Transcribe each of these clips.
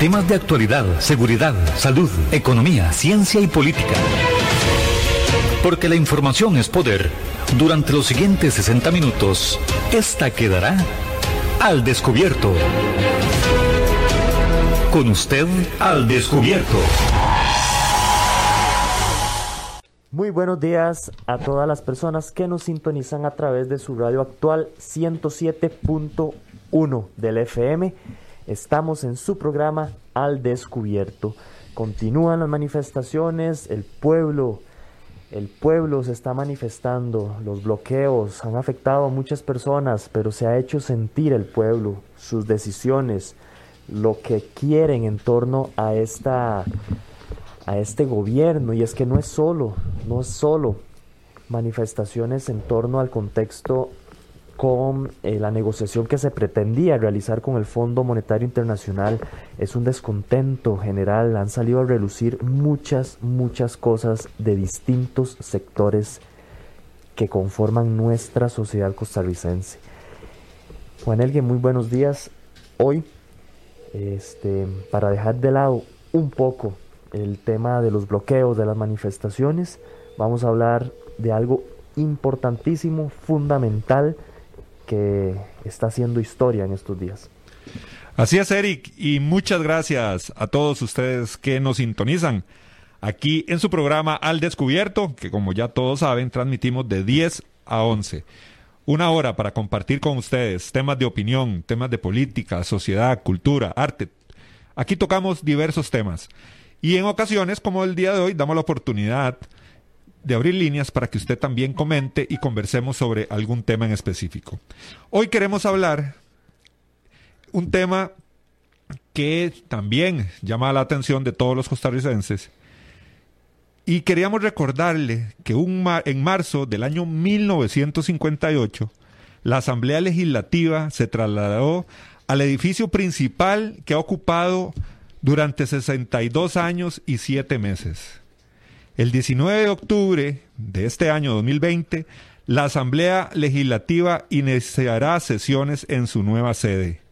Temas de actualidad, seguridad, salud, economía, ciencia y política. Porque la información es poder. Durante los siguientes 60 minutos, esta quedará al descubierto. Con usted al descubierto. Muy buenos días a todas las personas que nos sintonizan a través de su radio actual 107.1 del FM Estamos en su programa Al Descubierto. Continúan las manifestaciones, el pueblo, el pueblo se está manifestando, los bloqueos han afectado a muchas personas, pero se ha hecho sentir el pueblo, sus decisiones, lo que quieren en torno a esta a este gobierno y es que no es solo, no es solo manifestaciones en torno al contexto con eh, la negociación que se pretendía realizar con el Fondo Monetario Internacional es un descontento general. Han salido a relucir muchas, muchas cosas de distintos sectores que conforman nuestra sociedad costarricense. Juan Elgue, muy buenos días. Hoy, este, para dejar de lado un poco el tema de los bloqueos, de las manifestaciones, vamos a hablar de algo importantísimo, fundamental, que está haciendo historia en estos días. Así es, Eric, y muchas gracias a todos ustedes que nos sintonizan aquí en su programa Al Descubierto, que como ya todos saben, transmitimos de 10 a 11. Una hora para compartir con ustedes temas de opinión, temas de política, sociedad, cultura, arte. Aquí tocamos diversos temas. Y en ocasiones, como el día de hoy, damos la oportunidad de abrir líneas para que usted también comente y conversemos sobre algún tema en específico. Hoy queremos hablar un tema que también llama la atención de todos los costarricenses y queríamos recordarle que un en marzo del año 1958 la Asamblea Legislativa se trasladó al edificio principal que ha ocupado durante 62 años y 7 meses. El 19 de octubre de este año 2020, la Asamblea Legislativa iniciará sesiones en su nueva sede.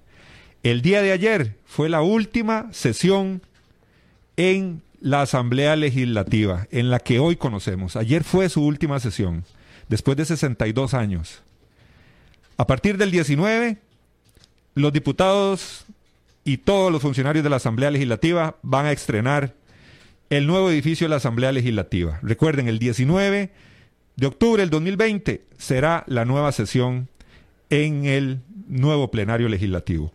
El día de ayer fue la última sesión en la Asamblea Legislativa, en la que hoy conocemos. Ayer fue su última sesión, después de 62 años. A partir del 19, los diputados y todos los funcionarios de la Asamblea Legislativa van a estrenar el nuevo edificio de la Asamblea Legislativa. Recuerden, el 19 de octubre del 2020 será la nueva sesión en el nuevo plenario legislativo.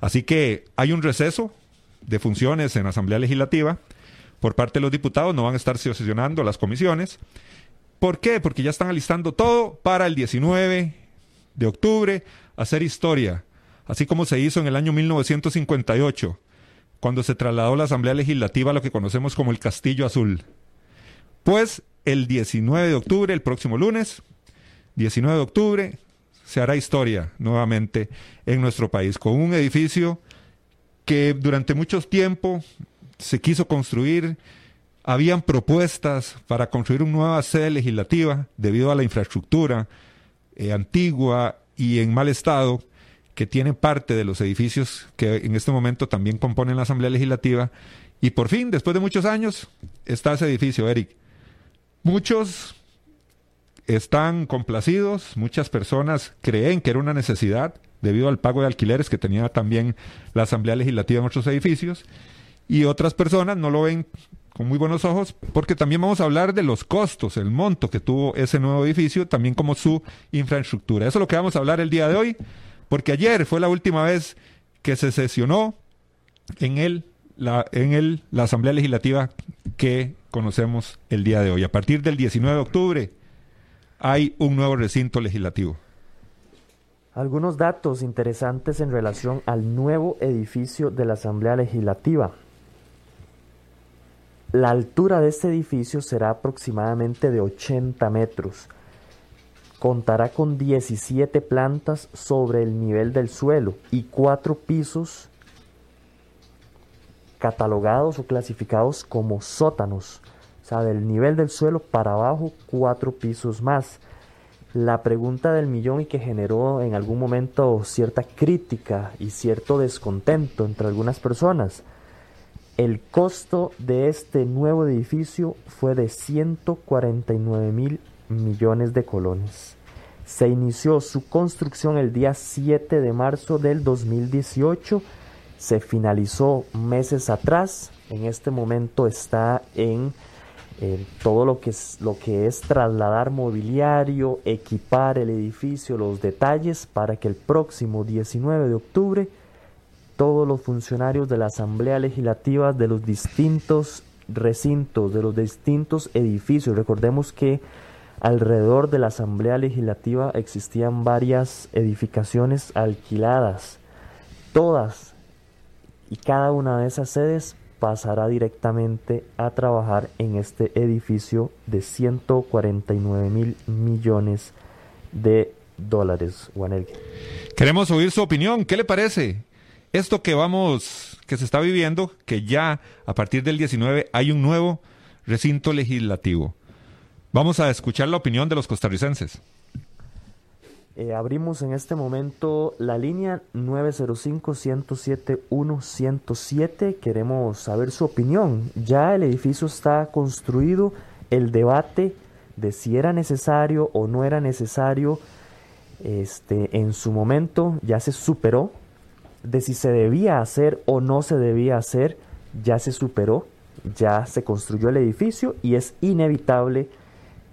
Así que hay un receso de funciones en la Asamblea Legislativa por parte de los diputados, no van a estar sesionando las comisiones. ¿Por qué? Porque ya están alistando todo para el 19 de octubre hacer historia, así como se hizo en el año 1958 cuando se trasladó la Asamblea Legislativa a lo que conocemos como el Castillo Azul. Pues el 19 de octubre, el próximo lunes, 19 de octubre, se hará historia nuevamente en nuestro país con un edificio que durante mucho tiempo se quiso construir. Habían propuestas para construir una nueva sede legislativa debido a la infraestructura eh, antigua y en mal estado que tiene parte de los edificios que en este momento también componen la Asamblea Legislativa. Y por fin, después de muchos años, está ese edificio, Eric. Muchos están complacidos, muchas personas creen que era una necesidad debido al pago de alquileres que tenía también la Asamblea Legislativa en otros edificios, y otras personas no lo ven con muy buenos ojos, porque también vamos a hablar de los costos, el monto que tuvo ese nuevo edificio, también como su infraestructura. Eso es lo que vamos a hablar el día de hoy porque ayer fue la última vez que se sesionó en el, la, en el, la Asamblea Legislativa que conocemos el día de hoy. A partir del 19 de octubre hay un nuevo recinto legislativo. Algunos datos interesantes en relación al nuevo edificio de la Asamblea Legislativa. La altura de este edificio será aproximadamente de 80 metros Contará con 17 plantas sobre el nivel del suelo y cuatro pisos catalogados o clasificados como sótanos. O sea, del nivel del suelo para abajo, cuatro pisos más. La pregunta del millón y que generó en algún momento cierta crítica y cierto descontento entre algunas personas. El costo de este nuevo edificio fue de 149 mil millones de colones. Se inició su construcción el día 7 de marzo del 2018. Se finalizó meses atrás. En este momento está en eh, todo lo que, es, lo que es trasladar mobiliario, equipar el edificio, los detalles para que el próximo 19 de octubre todos los funcionarios de la Asamblea Legislativa de los distintos recintos, de los distintos edificios, recordemos que Alrededor de la Asamblea Legislativa existían varias edificaciones alquiladas. Todas y cada una de esas sedes pasará directamente a trabajar en este edificio de 149 mil millones de dólares. Queremos oír su opinión. ¿Qué le parece? Esto que vamos, que se está viviendo, que ya a partir del 19 hay un nuevo recinto legislativo. Vamos a escuchar la opinión de los costarricenses. Eh, abrimos en este momento la línea 905-107-107. Queremos saber su opinión. Ya el edificio está construido. El debate de si era necesario o no era necesario este, en su momento ya se superó. De si se debía hacer o no se debía hacer ya se superó. Ya se construyó el edificio y es inevitable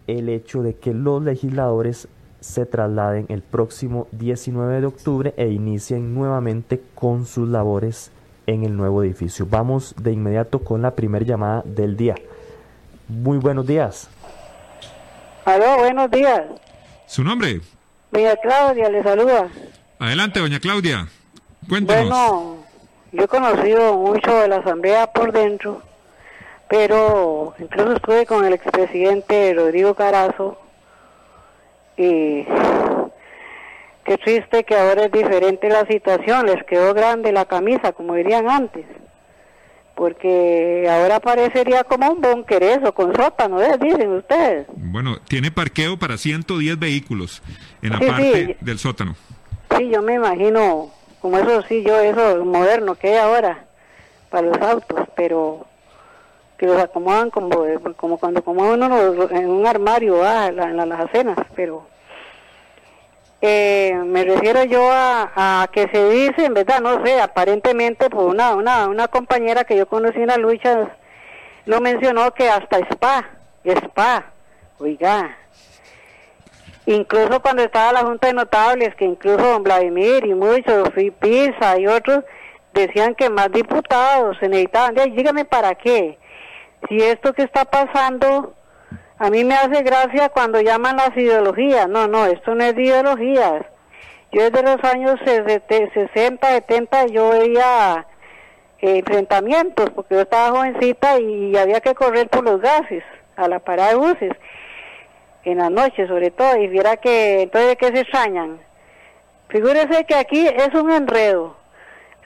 el hecho de que los legisladores se trasladen el próximo 19 de octubre e inicien nuevamente con sus labores en el nuevo edificio. Vamos de inmediato con la primera llamada del día. Muy buenos días. Aló, buenos días. ¿Su nombre? Doña Claudia, le saluda. Adelante, doña Claudia. Cuéntenos. Bueno, yo he conocido mucho de la Asamblea por dentro pero incluso estuve con el expresidente Rodrigo Carazo y qué triste que ahora es diferente la situación, les quedó grande la camisa, como dirían antes, porque ahora parecería como un búnker eso, con sótano, ¿eh? dicen ustedes. Bueno, tiene parqueo para 110 vehículos en la parte del sótano. Sí, yo me imagino, como eso sí, yo eso moderno que hay ahora para los autos, pero que los acomodan como, como cuando acomodan uno en un armario ah, en, las acenas, pero eh, me refiero yo a, que se dice, en verdad, no sé, aparentemente por una, una, una compañera que yo conocí en la lucha, no mencionó que hasta spa, spa, oiga, incluso cuando estaba la Junta de Notables, que incluso don Vladimir y muchos, y Pisa y otros, decían que más diputados se necesitaban, dígame para qué, si esto que está pasando, a mí me hace gracia cuando llaman las ideologías. No, no, esto no es de ideologías. Yo desde los años 60, 70 yo veía eh, enfrentamientos, porque yo estaba jovencita y había que correr por los gases a la parada de buses, en la noche sobre todo, y viera que entonces de qué se extrañan. Figúrese que aquí es un enredo.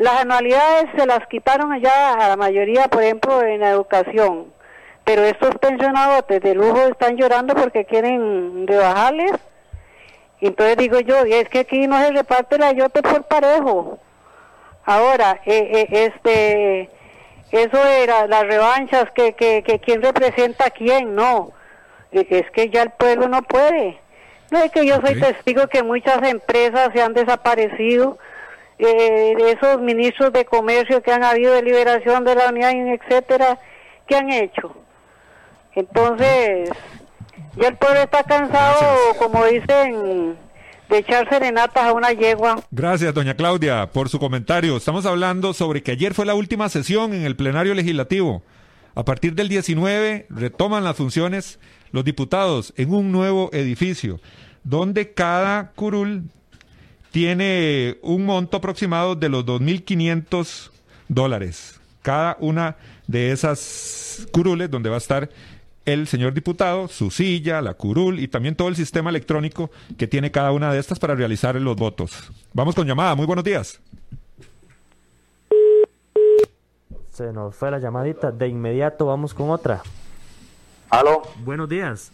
Las anualidades se las quitaron ya a la mayoría, por ejemplo, en la educación. Pero estos pensionados de lujo están llorando porque quieren rebajarles. Entonces digo yo, es que aquí no se reparte la yote por parejo. Ahora, eh, eh, este, eso era las revanchas, que, que, que quién representa a quién, no. Es que ya el pueblo no puede. No es que yo soy testigo que muchas empresas se han desaparecido eh, de esos ministros de comercio que han habido de liberación de la unidad, etcétera, ¿qué han hecho? Entonces, ya el pueblo está cansado, como dicen, de echar serenatas a una yegua. Gracias, doña Claudia, por su comentario. Estamos hablando sobre que ayer fue la última sesión en el plenario legislativo. A partir del 19 retoman las funciones los diputados en un nuevo edificio, donde cada curul tiene un monto aproximado de los 2.500 dólares. Cada una de esas curules donde va a estar el señor diputado, su silla, la curul y también todo el sistema electrónico que tiene cada una de estas para realizar los votos. Vamos con llamada. Muy buenos días. Se nos fue la llamadita. De inmediato vamos con otra. Aló. Buenos días.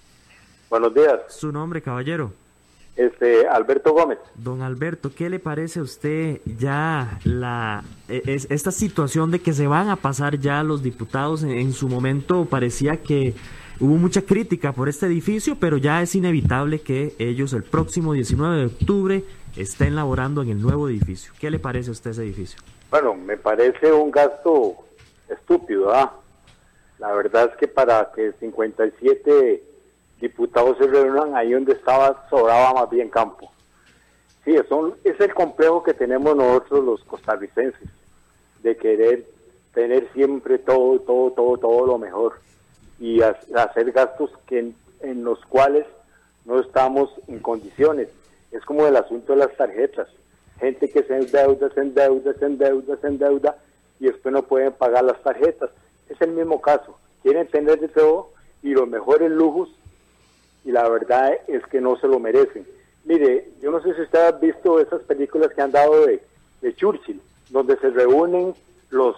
Buenos días. Su nombre, caballero. Este Alberto Gómez. Don Alberto, ¿qué le parece a usted ya la e, es, esta situación de que se van a pasar ya los diputados? En, en, su momento parecía que hubo mucha crítica por este edificio, pero ya es inevitable que ellos el próximo 19 de octubre estén laborando en el nuevo edificio. ¿Qué le parece a usted ese edificio? Bueno, me parece un gasto estúpido, ¿ah? La verdad es que para que 57 diputados se reúnan ahí donde estaba, sobraba más bien campo. Sí, son, es el complejo que tenemos nosotros los costarricenses, de querer tener siempre todo, todo, todo, todo lo mejor y hacer gastos que en, los cuales no estamos en condiciones. Es como el asunto de las tarjetas. Gente que se endeuda, se endeuda, se endeuda, se endeuda y después no pueden pagar las tarjetas. Es el mismo caso. Quieren tener de todo y los mejores lujos y la verdad es que no se lo merecen. Mire, yo no sé si usted ha visto esas películas que han dado de, Churchill, donde se reúnen los,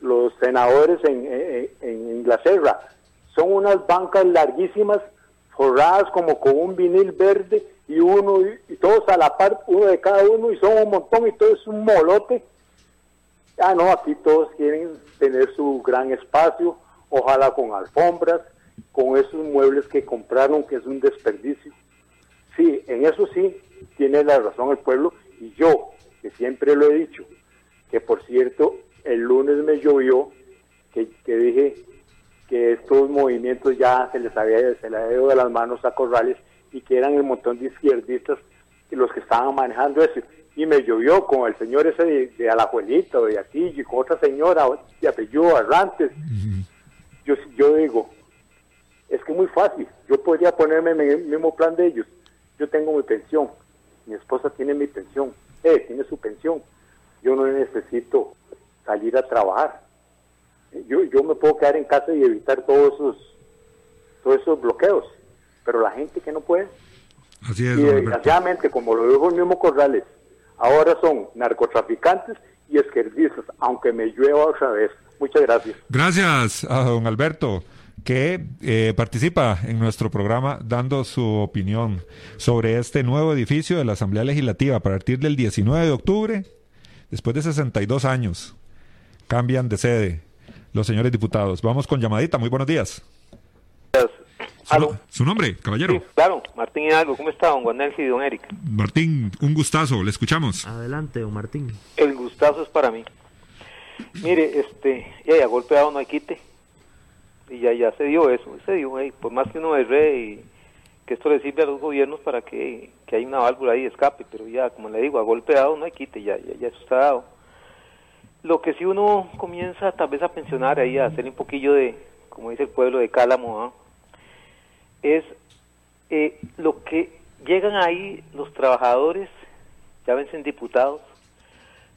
los senadores en, Inglaterra. Son unas bancas larguísimas, forradas como con un vinil verde y uno y, todos a la par, uno de cada uno y son un montón y todo es un molote. Ah, no, aquí todos quieren tener su gran espacio, ojalá con alfombras, con esos muebles que compraron, que es un desperdicio. Sí, en eso sí tiene la razón el pueblo y yo, que siempre lo he dicho, que por cierto, el lunes me llovió, que, dije que estos movimientos ya se les había, se les había ido de las manos a Corrales y que eran el montón de izquierdistas los que estaban manejando eso. Y me llovió con el señor ese de, de Alajuelito, de aquí, y con otra señora de apellido Arrantes. Yo, yo digo, es muy fácil. Yo podría ponerme en el mismo plan de ellos. Yo tengo mi pensión, mi esposa tiene mi pensión, él tiene su pensión. Yo no necesito salir a trabajar. Yo, yo me puedo quedar en casa y evitar todos esos, todos esos bloqueos. Pero la gente que no puede. Así es, y desgraciadamente, como lo dijo el mismo Corrales, ahora son narcotraficantes y izquierdistas, aunque me llueva otra vez. Muchas gracias. Gracias a don Alberto que eh, participa en nuestro programa dando su opinión sobre este nuevo edificio de la Asamblea Legislativa a partir del 19 de octubre, después de 62 años. Cambian de sede los señores diputados. Vamos con llamadita. Muy buenos días. Su, ¿Su nombre, caballero? claro, Martín Hidalgo. ¿Cómo está, don Juan y don Eric? Martín, un gustazo. Le escuchamos. Adelante, don Martín. El gustazo es para mí. Mire, este, ya, ya golpeado no hay quite y ya ya se dio eso, se dio, por más que uno y que esto le sirve a los gobiernos para que, que hay una válvula ahí de escape, pero ya, como le digo, a golpe dado no hay quite, ya, ya, eso está dado. Lo que si uno comienza tal vez a pensionar ahí, a hacer un poquillo de, como dice el pueblo de Cálamo, es eh, lo que llegan ahí los trabajadores, ya vencen diputados,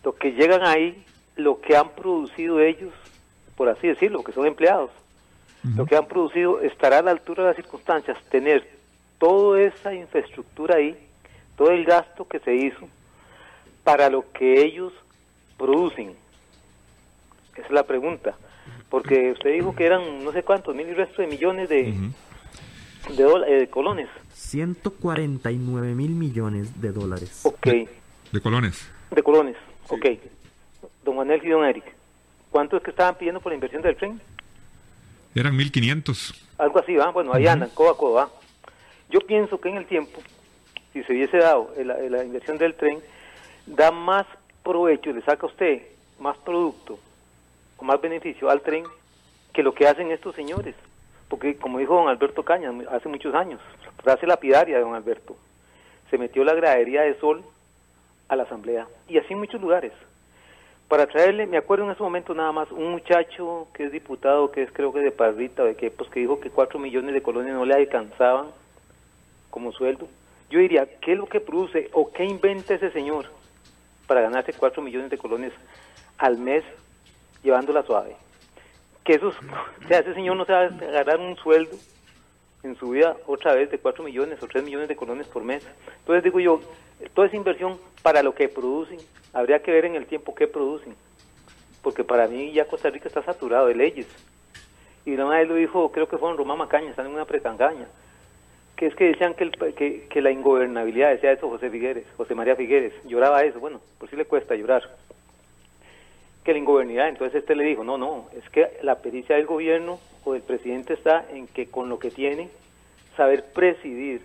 lo que llegan ahí, lo que han producido ellos, por así decirlo, que son empleados lo que han producido estará a la altura de las circunstancias, tener toda esa infraestructura ahí, todo el gasto que se hizo para lo que ellos producen. Esa es la pregunta. Porque usted dijo que eran no sé cuántos mil y resto de millones de, de, eh, colones. 149 mil millones de dólares. Ok. De, colones. De colones, ok. Don Manuel y don Eric, ¿cuánto es que estaban pidiendo por la inversión del tren? Eran 1500. Algo así, ¿va? Bueno, ahí andan, codo a codo, Yo pienso que en el tiempo, si se hubiese dado la, inversión del tren, da más provecho, le saca a usted más producto o más beneficio al tren que lo que hacen estos señores. Porque, como dijo don Alberto Cañas hace muchos años, frase lapidaria de don Alberto, se metió la gradería de sol a la asamblea. Y así en muchos lugares para traerle, me acuerdo en ese momento nada más, un muchacho que es diputado, que es creo que de Parrita, de que, pues, que dijo que cuatro millones de colones no le alcanzaban como sueldo. Yo diría, ¿qué es lo que produce o qué inventa ese señor para ganarse cuatro millones de colones al mes llevándola suave? Que esos, o sea, ese señor no se va a ganar un sueldo en su vida otra vez de cuatro millones o tres millones de colones por mes. Entonces digo yo, toda esa inversión para lo que producen, habría que ver en el tiempo qué producen, porque para mí ya Costa Rica está saturado de leyes. Y una vez lo dijo, creo que fue en Román Macaña, están en una pretangaña. que es que decían que, que, que, la ingobernabilidad, decía eso José Figueres, José María Figueres, lloraba eso, bueno, por si le cuesta llorar, que la ingobernabilidad, entonces este le dijo, no, no, es que la pericia del gobierno o del presidente está en que con lo que tiene, saber presidir,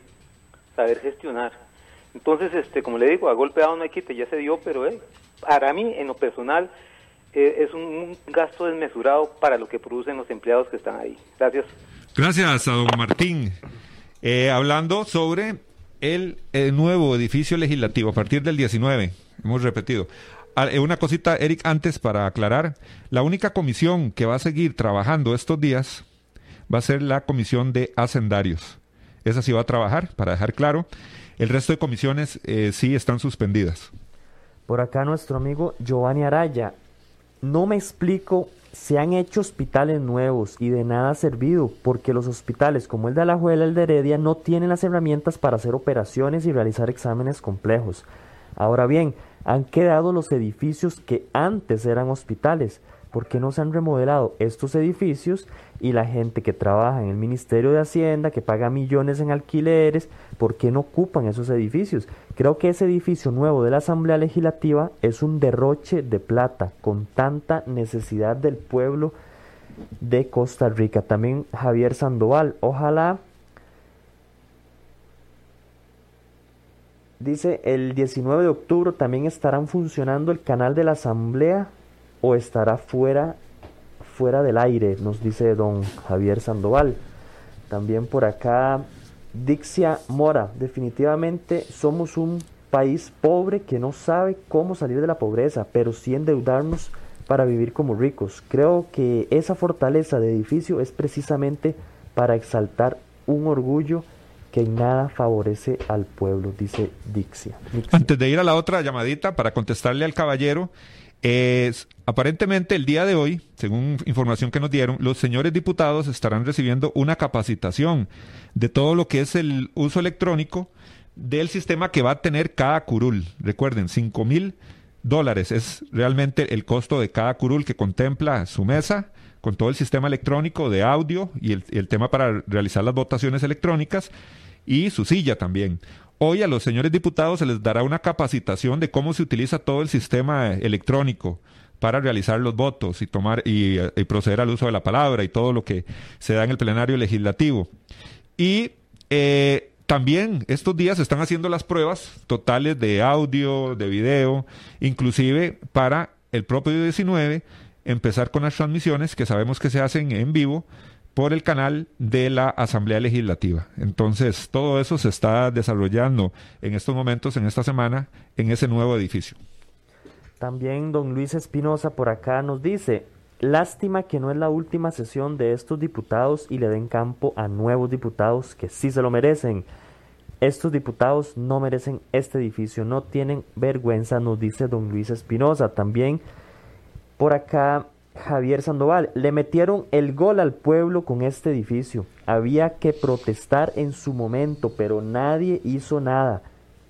saber gestionar. Entonces, este, como le digo, a golpe dado no hay quite, ya se dio, pero eh, para mí, en lo personal, eh, es un gasto desmesurado para lo que producen los empleados que están ahí. Gracias. Gracias a don Martín. Eh, hablando sobre el, nuevo edificio legislativo a partir del 19, hemos repetido. Ah, eh, una cosita, Eric, antes para aclarar, la única comisión que va a seguir trabajando estos días va a ser la comisión de hacendarios. Esa sí va a trabajar, para dejar claro. El resto de comisiones eh, sí están suspendidas. Por acá nuestro amigo Giovanni Araya. No me explico se han hecho hospitales nuevos y de nada ha servido porque los hospitales como el de Alajuela, el de Heredia, no tienen las herramientas para hacer operaciones y realizar exámenes complejos. Ahora bien, han quedado los edificios que antes eran hospitales. ¿Por qué no se han remodelado estos edificios y la gente que trabaja en el Ministerio de Hacienda, que paga millones en alquileres, por qué no ocupan esos edificios? Creo que ese edificio nuevo de la Asamblea Legislativa es un derroche de plata con tanta necesidad del pueblo de Costa Rica. También Javier Sandoval, ojalá Dice, el 19 de octubre también estarán funcionando el canal de la Asamblea o estará fuera, fuera del aire, nos dice don Javier Sandoval. También por acá, Dixia Mora, definitivamente somos un país pobre que no sabe cómo salir de la pobreza, pero sí endeudarnos para vivir como ricos. Creo que esa fortaleza de edificio es precisamente para exaltar un orgullo que en nada favorece al pueblo, dice Dixia. Antes de ir a la otra llamadita para contestarle al caballero, es, aparentemente el día de hoy, según información que nos dieron, los señores diputados estarán recibiendo una capacitación de todo lo que es el uso electrónico del sistema que va a tener cada curul. Recuerden, 5 mil dólares es realmente el costo de cada curul que contempla su mesa con todo el sistema electrónico de audio y el tema para realizar las votaciones electrónicas y su silla también. Hoy a los señores diputados se les dará una capacitación de cómo se utiliza todo el sistema electrónico para realizar los votos y tomar y, proceder al uso de la palabra y todo lo que se da en el plenario legislativo. Y eh, también estos días se están haciendo las pruebas totales de audio, de video, inclusive para el propio 19 empezar con las transmisiones que sabemos que se hacen en vivo por el canal de la Asamblea Legislativa. Entonces, todo eso se está desarrollando en estos momentos, en esta semana, en ese nuevo edificio. También don Luis Espinosa por acá nos dice, lástima que no es la última sesión de estos diputados y le den campo a nuevos diputados que sí se lo merecen. Estos diputados no merecen este edificio, no tienen vergüenza, nos dice don Luis Espinosa. También por acá Javier Sandoval, le metieron el gol al pueblo con este edificio. Había que protestar en su momento, pero nadie hizo nada.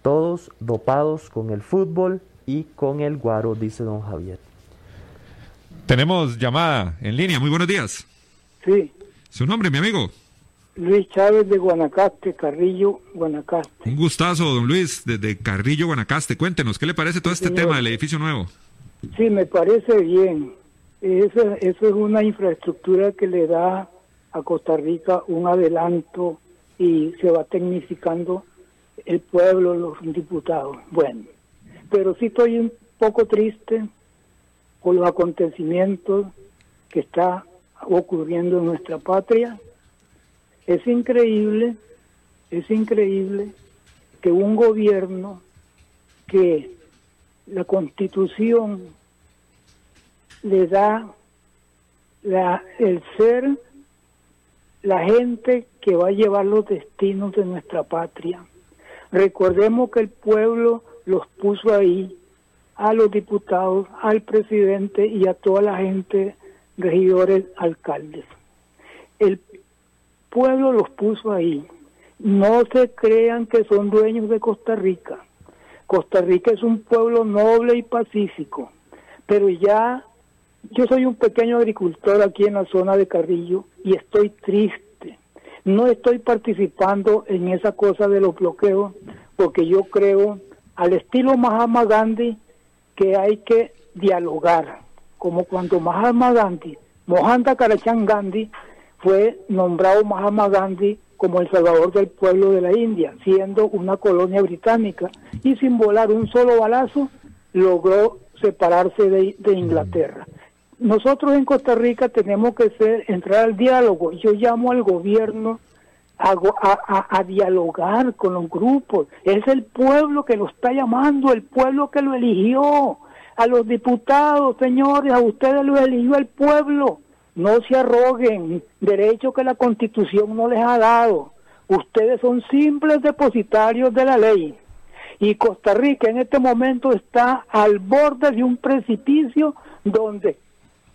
Todos dopados con el fútbol y con el guaro, dice don Javier. Tenemos llamada en línea. Muy buenos días. Sí. ¿Su nombre, mi amigo? Luis Chávez de Guanacaste, Carrillo, Guanacaste. Un gustazo, don Luis, desde Carrillo, Guanacaste. Cuéntenos, ¿qué le parece todo este tema del edificio nuevo? Sí, me parece bien eso, eso es una infraestructura que le da a Costa Rica un adelanto y se va tecnificando el pueblo, los diputados. Bueno, pero sí estoy un poco triste por los acontecimientos que está ocurriendo en nuestra patria. Es increíble, es increíble que un gobierno que la constitución le da la, el ser la gente que va a llevar los destinos de nuestra patria. Recordemos que el pueblo los puso ahí, a los diputados, al presidente y a toda la gente, regidores, alcaldes. El pueblo los puso ahí. No se crean que son dueños de Costa Rica. Costa Rica es un pueblo noble y pacífico, pero ya yo soy un pequeño agricultor aquí en la zona de Carrillo y estoy triste No estoy participando en esa cosa de los bloqueos porque yo creo, al estilo Mahatma Gandhi, que hay que dialogar, como cuando Mahatma Gandhi, Mohandas Karachan Gandhi, fue nombrado Mahatma Gandhi como el salvador del pueblo de la India, siendo una colonia británica, y sin volar un solo balazo logró separarse de, Inglaterra. Nosotros en Costa Rica tenemos que ser, entrar al diálogo. Yo llamo al gobierno a, a, dialogar con los grupos. Es el pueblo que lo está llamando, el pueblo que lo eligió. A los diputados, señores, a ustedes lo eligió el pueblo. No se arroguen derechos que la constitución no les ha dado. Ustedes son simples depositarios de la ley. Y Costa Rica en este momento está al borde de un precipicio donde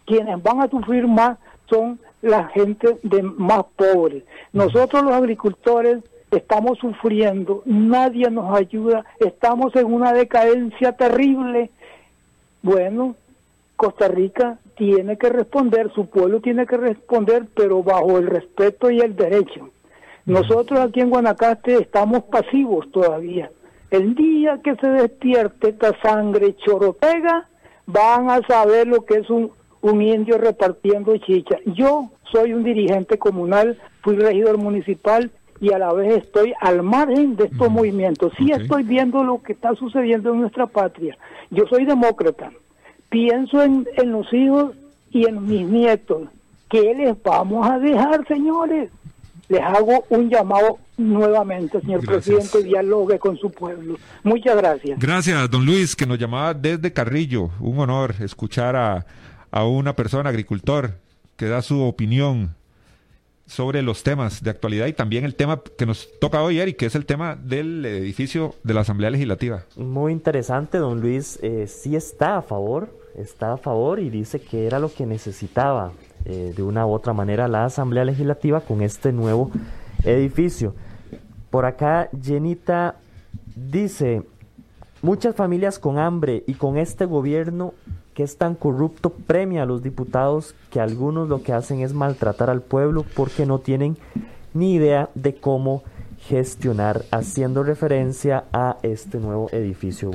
quienes van a sufrir más son la gente de más pobre. Nosotros los agricultores estamos sufriendo, nadie nos ayuda, estamos en una decadencia terrible. Bueno, Costa Rica tiene que responder, su pueblo tiene que responder, pero bajo el respeto y el derecho. Nosotros aquí en Guanacaste estamos pasivos todavía. El día que se despierte esta sangre chorotega, van a saber lo que es un, un indio repartiendo chicha. Yo soy un dirigente comunal, fui regidor municipal y a la vez estoy al margen de estos movimientos. Sí estoy viendo lo que está sucediendo en nuestra patria. Yo soy demócrata pienso en, en los hijos y en mis nietos. ¿Qué les vamos a dejar, señores? Les hago un llamado nuevamente, señor presidente, dialogue con su pueblo. Muchas gracias. Gracias, don Luis, que nos llamaba desde Carrillo. Un honor escuchar a, a una persona, agricultor, que da su opinión sobre los temas de actualidad y también el tema que nos toca hoy, Eric, que es el tema del edificio de la Asamblea Legislativa. Muy interesante, don Luis. Eh, sí está a favor, está a favor y dice que era lo que necesitaba eh, de una u otra manera la Asamblea Legislativa con este nuevo edificio. Por acá, Jenita dice, muchas familias con hambre y con este gobierno que es tan corrupto premia a los diputados que algunos lo que hacen es maltratar al pueblo porque no tienen ni idea de cómo gestionar, haciendo referencia a este nuevo edificio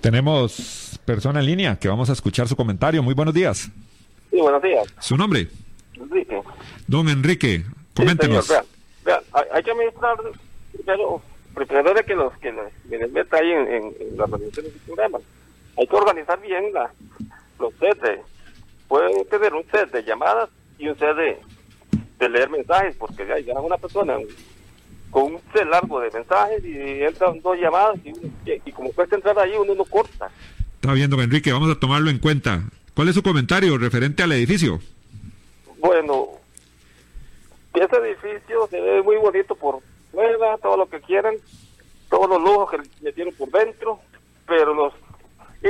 Tenemos persona en línea que vamos a escuchar su comentario. Muy buenos días. Sí, buenos días. ¿Su nombre? Enrique. Don Enrique, coméntenos. hay que administrar primero, primero de que los que les meta ahí en, en, las organizaciones del programa hay que organizar bien la, los sets de, pueden tener un set de llamadas y un set de, leer mensajes, porque hay una persona con un set largo de mensajes y entran dos llamadas y, como cuesta entrar ahí uno no corta. Está viendo, Enrique, vamos a tomarlo en cuenta. ¿Cuál es su comentario referente al edificio? Bueno, ese edificio se ve muy bonito por fuera, todo lo que quieran, todos los lujos que le metieron por dentro, pero los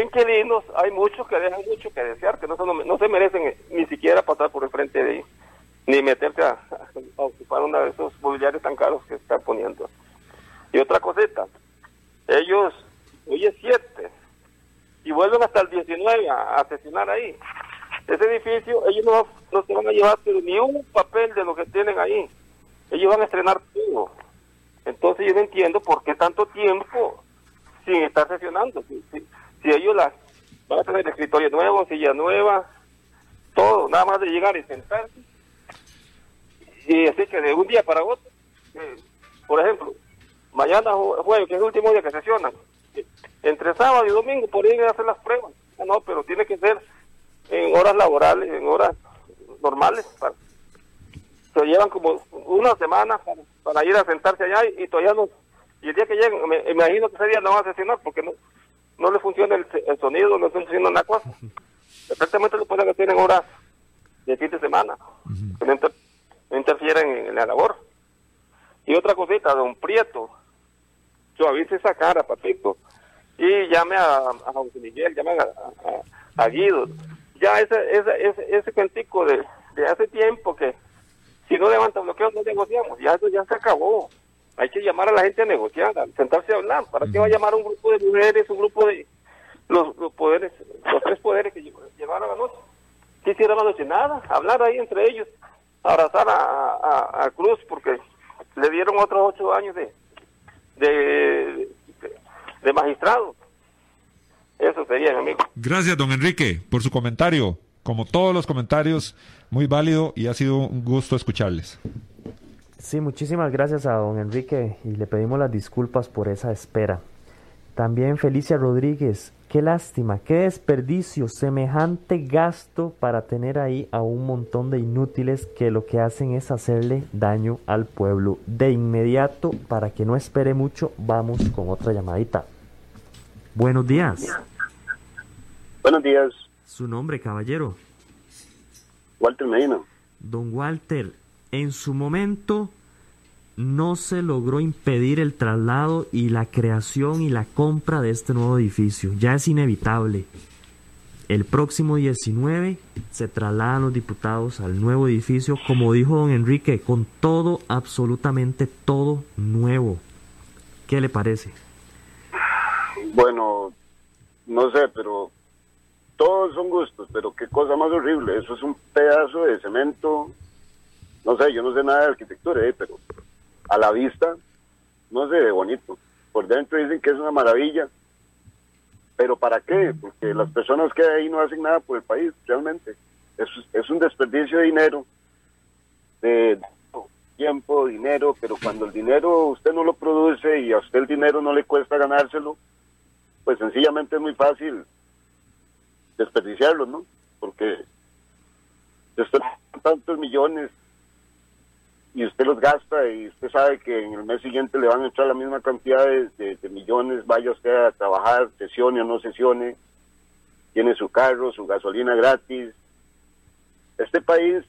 inquilinos, hay muchos que dejan mucho que desear, que no se, no se merecen ni siquiera pasar por el frente de ni meterse a, ocupar uno de esos mobiliarios tan caros que están poniendo. Y otra cosita, ellos, hoy es 7, y vuelven hasta el 19 a, asesinar ahí. Ese edificio, ellos no, no se van a llevar ni un papel de lo que tienen ahí. Ellos van a estrenar todo. Entonces yo no entiendo por qué tanto tiempo sin estar sesionando. Si, si ellos las van a tener escritorio nuevo, silla nueva, todo, nada más de llegar y sentarse. Y así que de un día para otro, eh, por ejemplo, mañana jueves, que es el último día que sesionan, entre sábado y domingo podrían hacer las pruebas. No, pero tiene que ser en horas laborales, en horas normales. se llevan como una semana para, ir a sentarse allá y, todavía no. Y el día que lleguen, me, imagino que ese día no van a sesionar porque no, no le funciona el, sonido, no le funciona la cosa. Perfectamente lo pueden hacer en horas de fin de semana, no, interfieren en, la labor. Y otra cosita, don Prieto, suavice esa cara, papito, y llame a, a José Miguel, llame a, Guido. Ya ese, ese, ese, ese cuentico de, de hace tiempo que si no levanta bloqueos no negociamos, ya eso ya se acabó hay que llamar a la gente a negociar, a sentarse a hablar. ¿Para qué va a llamar a un grupo de mujeres, un grupo de los, poderes, los tres poderes que llevaron anoche? ¿Qué hicieron anoche? Nada, hablar ahí entre ellos. abrazar a, a, Cruz porque le dieron otros ocho años de, de, de magistrado. Eso sería, amigo. Gracias, don Enrique, por su comentario. Como todos los comentarios, muy válido y ha sido un gusto escucharles. Sí, muchísimas gracias a don Enrique y le pedimos las disculpas por esa espera. También Felicia Rodríguez, qué lástima, qué desperdicio, semejante gasto para tener ahí a un montón de inútiles que lo que hacen es hacerle daño al pueblo. De inmediato, para que no espere mucho, vamos con otra llamadita. Buenos días. Buenos días. Su nombre, caballero. Walter Medina. Don Walter, en su momento no se logró impedir el traslado y la creación y la compra de este nuevo edificio. Ya es inevitable. El próximo 19 se trasladan los diputados al nuevo edificio, como dijo don Enrique, con todo, absolutamente todo nuevo. ¿Qué le parece? Bueno, no sé, pero todos son gustos, pero qué cosa más horrible. Eso es un pedazo de cemento. No sé, yo no sé nada de arquitectura, eh, pero a la vista no se ve bonito. Por dentro dicen que es una maravilla. Pero ¿para qué? Porque las personas que hay ahí no hacen nada por el país, realmente. Es, es un desperdicio de dinero, de tiempo, dinero, pero cuando el dinero usted no lo produce y a usted el dinero no le cuesta ganárselo, pues sencillamente es muy fácil desperdiciarlo, ¿no? Porque usted tantos millones y usted los gasta y usted sabe que en el mes siguiente le van a echar la misma cantidad de, millones, vaya usted a trabajar, sesione o no sesione, tiene su carro, su gasolina gratis. Este país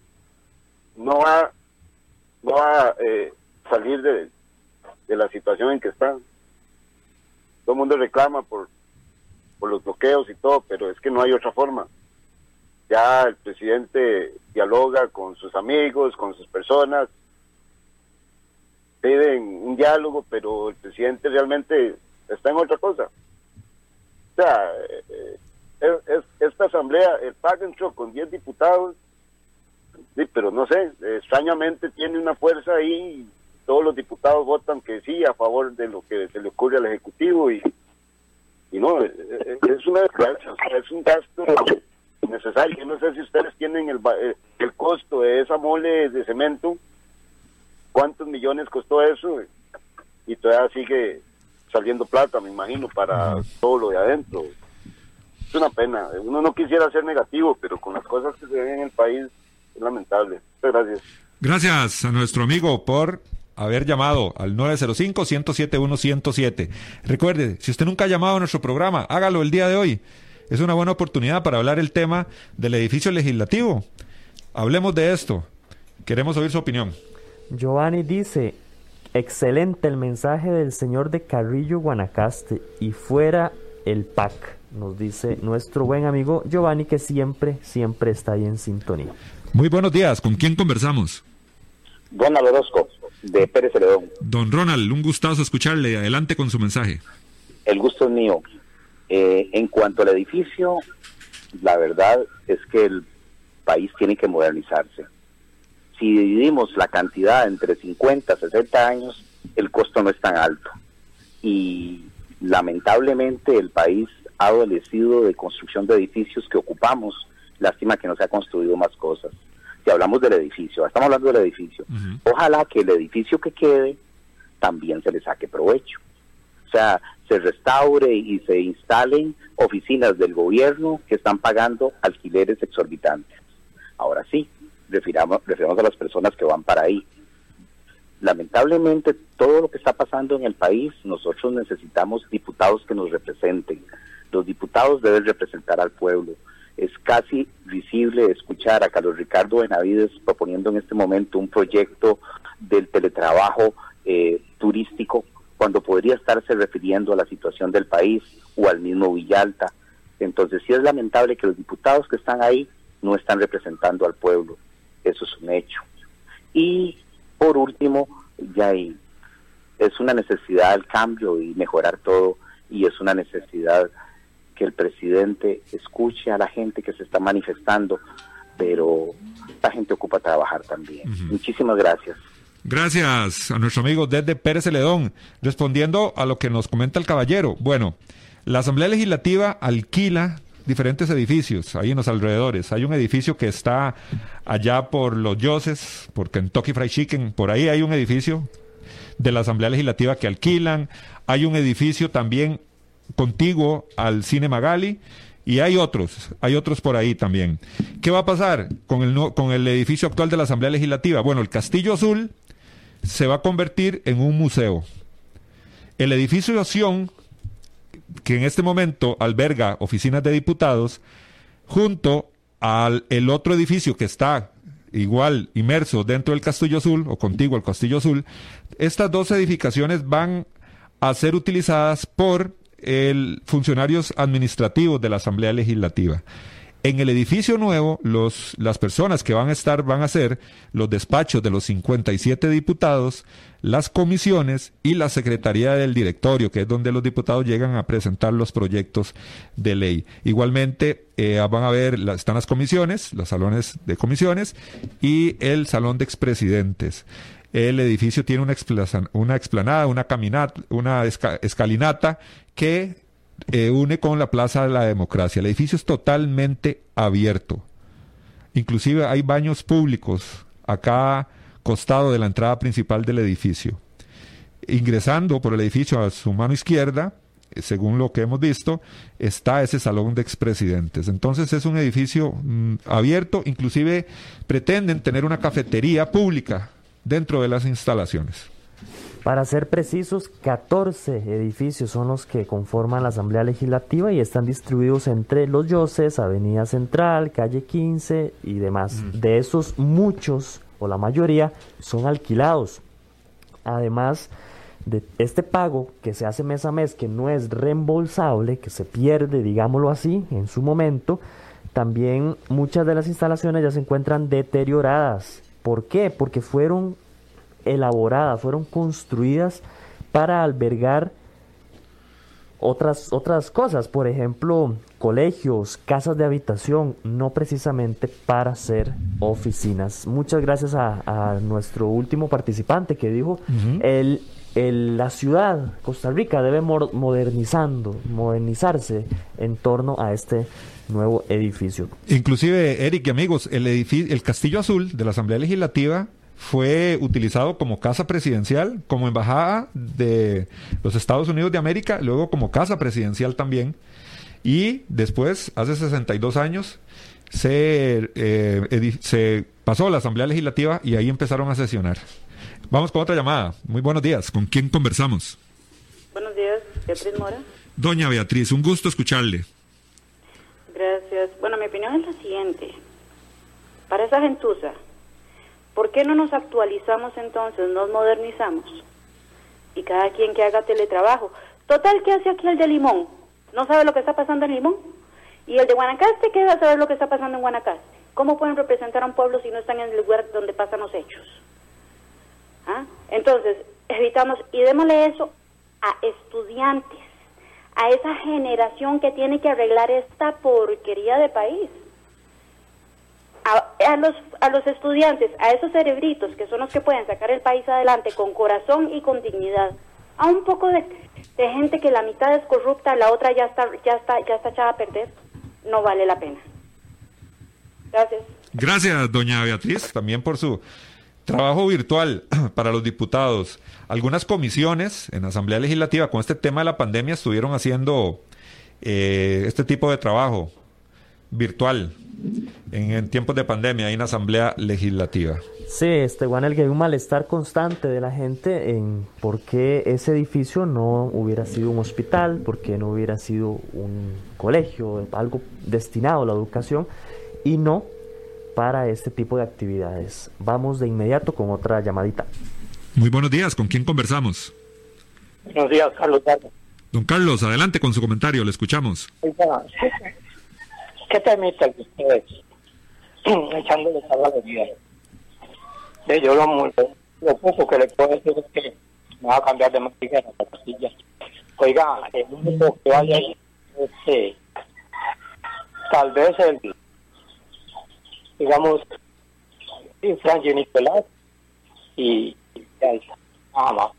no va, no va a eh, salir de, de la situación en que está. Todo el mundo reclama por, por los bloqueos y todo, pero es que no hay otra forma. Ya el presidente dialoga con sus amigos, con sus personas, piden un diálogo, pero el presidente realmente está en otra cosa. O sea, eh, eh, esta asamblea, el PAC con 10 diputados, sí, pero no sé, extrañamente tiene una fuerza ahí, todos los diputados votan que sí a favor de lo que se le ocurre al Ejecutivo y, y no, eh, es una desgracia, es un gasto necesario. No sé si ustedes tienen el, el costo de esa mole de cemento, cuántos millones costó eso y todavía sigue saliendo plata, me imagino, para todo lo de adentro. Es una pena. Uno no quisiera ser negativo, pero con las cosas que se ven en el país es lamentable. Muchas gracias. Gracias a nuestro amigo por haber llamado al 905-107-107. Recuerde, si usted nunca ha llamado a nuestro programa, hágalo el día de hoy. Es una buena oportunidad para hablar el tema del edificio legislativo. Hablemos de esto. Queremos oír su opinión. Giovanni dice, excelente el mensaje del señor de Carrillo Guanacaste y fuera el PAC, nos dice nuestro buen amigo Giovanni que siempre, siempre está ahí en sintonía. Muy buenos días, ¿con quién conversamos? Don Orozco, de Pérez Celedón. Don Ronald, un gustazo escucharle, adelante con su mensaje. El gusto es mío. Eh, en cuanto al edificio, la verdad es que el país tiene que modernizarse si dividimos la cantidad entre 50 60 años, el costo no es tan alto. Y lamentablemente el país ha adolecido de construcción de edificios que ocupamos. Lástima que no se ha construido más cosas. Si hablamos del edificio, estamos hablando del edificio. Ojalá que el edificio que quede también se le saque provecho. O sea, se restaure y se instalen oficinas del gobierno que están pagando alquileres exorbitantes. Ahora sí, refiramos, refiramos a las personas que van para ahí. Lamentablemente, todo lo que está pasando en el país, nosotros necesitamos diputados que nos representen. Los diputados deben representar al pueblo. Es casi visible escuchar a Carlos Ricardo Benavides proponiendo en este momento un proyecto del teletrabajo eh, turístico cuando podría estarse refiriendo a la situación del país o al mismo Villalta. Entonces sí es lamentable que los diputados que están ahí no están representando al pueblo. Eso es un hecho. Y por último, ya es una necesidad el cambio y mejorar todo y es una necesidad que el presidente escuche a la gente que se está manifestando. pero la gente ocupa trabajar también. Muchísimas gracias. Gracias a nuestro amigo desde Pérez Celedón. Respondiendo a lo que nos comenta el caballero. Bueno, la Asamblea Legislativa alquila diferentes edificios ahí en los alrededores. Hay un edificio que está allá por los Yoses, por Kentucky Fried Chicken, por ahí hay un edificio de la Asamblea Legislativa que alquilan. Hay un edificio también contiguo al Cine Magali y hay otros, hay otros por ahí también. ¿Qué va a pasar con el, con el edificio actual de la Asamblea Legislativa? Bueno, el Castillo Azul se va a convertir en un museo. El edificio de Sion, que en este momento alberga oficinas de diputados, junto al el otro edificio que está igual inmerso dentro del Castillo Azul o contiguo al Castillo Azul, estas dos edificaciones van a ser utilizadas por el funcionarios administrativos de la Asamblea Legislativa. En el edificio nuevo, los, las personas que van a estar van a ser los despachos de los 57 diputados, las comisiones y la secretaría del directorio, que es donde los diputados llegan a presentar los proyectos de ley. Igualmente, eh, van a ver, están las comisiones, los salones de comisiones y el salón de expresidentes. El edificio tiene una, explanada, una caminata, una escalinata que eh, une con la Plaza de la Democracia. El edificio es totalmente abierto. Inclusive hay baños públicos acá costado de la entrada principal del edificio. Ingresando por el edificio a su mano izquierda, eh, según lo que hemos visto, está ese salón de expresidentes. Entonces es un edificio mm, abierto, inclusive pretenden tener una cafetería pública dentro de las instalaciones. Para ser precisos, 14 edificios son los que conforman la Asamblea Legislativa y están distribuidos entre Los Yoses, Avenida Central, Calle 15 y demás. De esos, muchos o la mayoría son alquilados. Además de este pago que se hace mes a mes, que no es reembolsable, que se pierde, digámoslo así, en su momento, también muchas de las instalaciones ya se encuentran deterioradas. ¿Por qué? Porque fueron elaboradas, fueron construidas para albergar otras, otras cosas, por ejemplo, colegios, casas de habitación, no precisamente para ser oficinas. Muchas gracias a, nuestro último participante que dijo, el, la ciudad, Costa Rica, debe modernizando, modernizarse en torno a este nuevo edificio. Inclusive, Eric y amigos, el, edificio, el Castillo Azul de la Asamblea Legislativa fue utilizado como casa presidencial, como embajada de los Estados Unidos de América, luego como casa presidencial también. Y después, hace 62 años, se, eh, se pasó a la Asamblea Legislativa y ahí empezaron a sesionar. Vamos con otra llamada. Muy buenos días. ¿Con quién conversamos? Buenos días, Beatriz Mora. Doña Beatriz, un gusto escucharle. Gracias. Bueno, mi opinión es la siguiente. Para esa gentuza ¿Por qué no nos actualizamos entonces, nos modernizamos? Y cada quien que haga teletrabajo. Total, ¿qué hace aquí el de Limón? ¿No sabe lo que está pasando en Limón? Y el de Guanacaste, ¿qué va a saber lo que está pasando en Guanacaste? ¿Cómo pueden representar a un pueblo si no están en el lugar donde pasan los hechos? ¿Ah? Entonces, evitamos y démosle eso a estudiantes, a esa generación que tiene que arreglar esta porquería de país a, los, a los estudiantes, a esos cerebritos que son los que pueden sacar el país adelante con corazón y con dignidad, a un poco de, gente que la mitad es corrupta, la otra ya está, ya está, ya está echada a perder, no vale la pena. Gracias. Gracias, doña Beatriz, también por su trabajo virtual para los diputados. Algunas comisiones en Asamblea Legislativa con este tema de la pandemia estuvieron haciendo eh, este tipo de trabajo virtual en, tiempos de pandemia hay una asamblea legislativa. Sí, este el que hay un malestar constante de la gente en por qué ese edificio no hubiera sido un hospital, por qué no hubiera sido un colegio, algo destinado a la educación y no para este tipo de actividades. Vamos de inmediato con otra llamadita. Muy buenos días, ¿con quién conversamos? Buenos días, Carlos. Don Carlos, adelante con su comentario, le escuchamos. ¿Qué permite que ustedes echándole a la vida? De yo lo, lo, poco que le puedo decir es que me va a cambiar de maquilla la pastilla. Oiga, el único que vaya ahí, este, tal vez el, digamos, sí, Frank y Nicolás y, y. Nada más.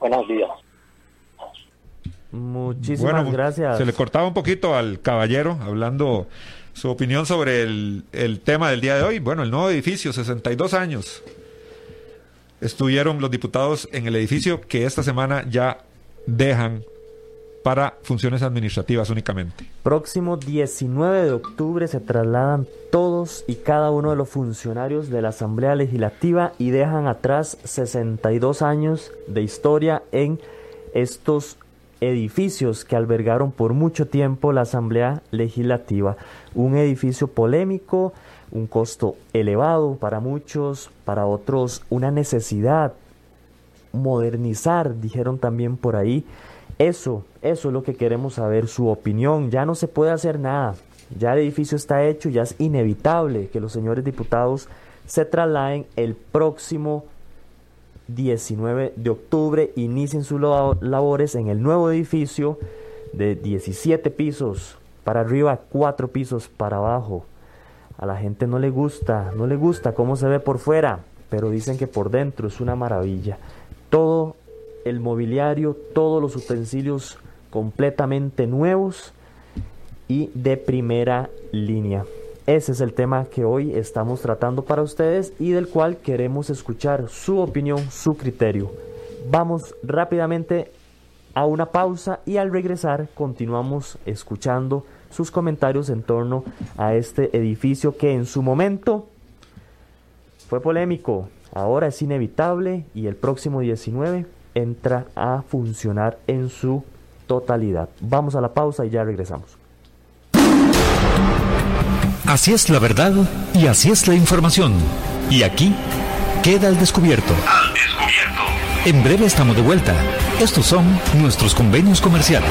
Buenos días. Muchísimas Bueno, gracias. Se le cortaba un poquito al caballero hablando su opinión sobre el, el tema del día de hoy. Bueno, el nuevo edificio, 62 años. Estuvieron los diputados en el edificio que esta semana ya dejan para funciones administrativas únicamente. Próximo 19 de octubre se trasladan todos y cada uno de los funcionarios de la Asamblea Legislativa y dejan atrás 62 años de historia en estos edificios que albergaron por mucho tiempo la Asamblea Legislativa. Un edificio polémico, un costo elevado para muchos, para otros una necesidad modernizar, dijeron también por ahí. Eso, eso es lo que queremos saber, su opinión. Ya no se puede hacer nada. Ya el edificio está hecho, ya es inevitable que los señores diputados se trasladen el próximo 19 de octubre, inicien sus labo- labores en el nuevo edificio de 17 pisos para arriba, 4 pisos para abajo. A la gente no le gusta, no le gusta cómo se ve por fuera, pero dicen que por dentro es una maravilla. Todo el mobiliario, todos los utensilios completamente nuevos y de primera línea. Ese es el tema que hoy estamos tratando para ustedes y del cual queremos escuchar su opinión, su criterio. Vamos rápidamente a una pausa y al regresar continuamos escuchando sus comentarios en torno a este edificio que en su momento fue polémico, ahora es inevitable y el próximo 19 entra a funcionar en su totalidad. Vamos a la pausa y ya regresamos. Así es la verdad y así es la información. Y aquí queda al descubierto. En breve estamos de vuelta. Estos son nuestros convenios comerciales.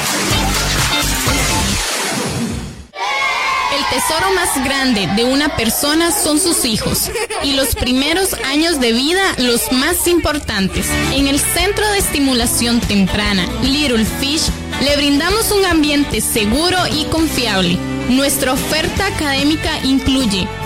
Tesoro más grande de una persona son sus hijos y los primeros años de vida los más importantes. En el Centro de Estimulación Temprana Little Fish le brindamos un ambiente seguro y confiable. Nuestra oferta académica incluye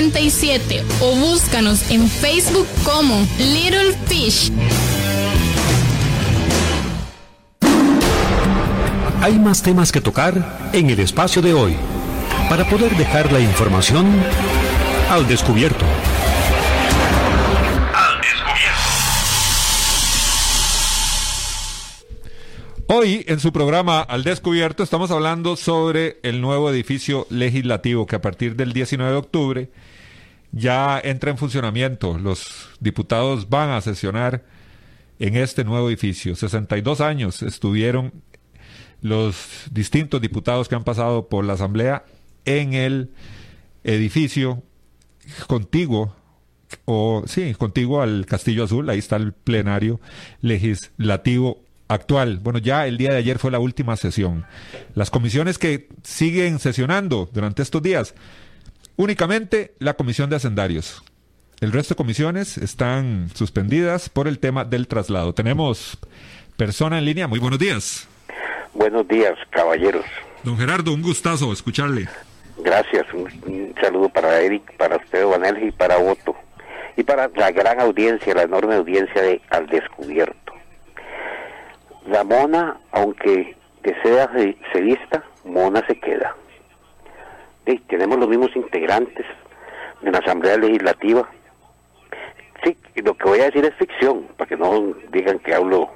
2520-0587 o búscanos en Facebook como Little Fish. Hay más temas que tocar en el espacio de hoy para poder dejar la información al descubierto. Hoy en su programa Al Descubierto estamos hablando sobre el nuevo edificio legislativo que a partir del 19 de octubre ya entra en funcionamiento. Los diputados van a sesionar en este nuevo edificio. 62 años estuvieron los distintos diputados que han pasado por la Asamblea en el edificio contiguo o sí, contiguo al Castillo Azul, ahí está el plenario legislativo actual. Bueno, ya el día de ayer fue la última sesión. Las comisiones que siguen sesionando durante estos días, únicamente la comisión de hacendarios. El resto de comisiones están suspendidas por el tema del traslado. Tenemos persona en línea. Muy buenos días. Buenos días, caballeros. Don Gerardo, un gustazo escucharle. Gracias, un, un saludo para Eric, para usted, Vanelgi, y para Otto. Y para la gran audiencia, la enorme audiencia de Al Descubierto. La mona, aunque desea se, vista, mona se queda. Sí, tenemos los mismos integrantes de la Asamblea Legislativa. Sí, lo que voy a decir es ficción, para que no digan que hablo